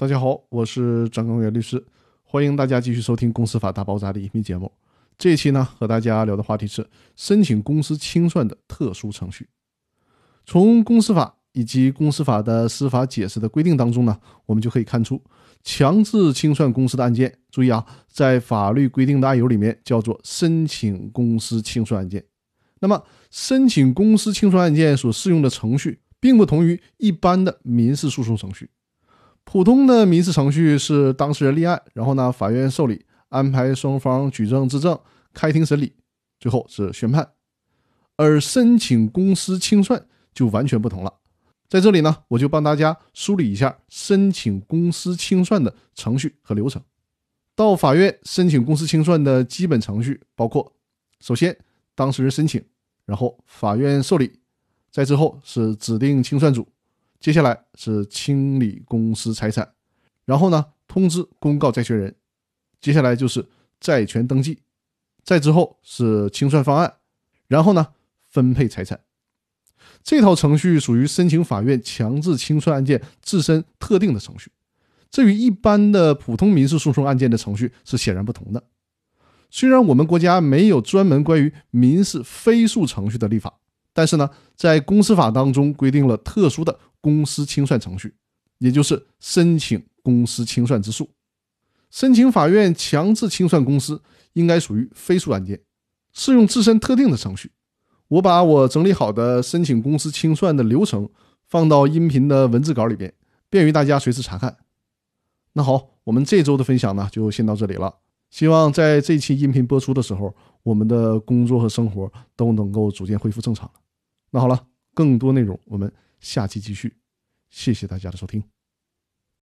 大家好，我是张刚元律师，欢迎大家继续收听《公司法大爆炸》的音频节目。这一期呢，和大家聊的话题是申请公司清算的特殊程序。从公司法以及公司法的司法解释的规定当中呢，我们就可以看出，强制清算公司的案件，注意啊，在法律规定的案由里面叫做申请公司清算案件。那么，申请公司清算案件所适用的程序，并不同于一般的民事诉讼程序。普通的民事程序是当事人立案，然后呢，法院受理，安排双方举证质证，开庭审理，最后是宣判。而申请公司清算就完全不同了。在这里呢，我就帮大家梳理一下申请公司清算的程序和流程。到法院申请公司清算的基本程序包括：首先，当事人申请，然后法院受理，再之后是指定清算组。接下来是清理公司财产，然后呢通知公告债权人，接下来就是债权登记，再之后是清算方案，然后呢分配财产。这套程序属于申请法院强制清算案件自身特定的程序，这与一般的普通民事诉讼案件的程序是显然不同的。虽然我们国家没有专门关于民事非诉程序的立法，但是呢，在公司法当中规定了特殊的。公司清算程序，也就是申请公司清算之诉。申请法院强制清算公司，应该属于非诉案件，适用自身特定的程序。我把我整理好的申请公司清算的流程放到音频的文字稿里边，便于大家随时查看。那好，我们这周的分享呢，就先到这里了。希望在这期音频播出的时候，我们的工作和生活都能够逐渐恢复正常。那好了，更多内容我们。下期继续，谢谢大家的收听。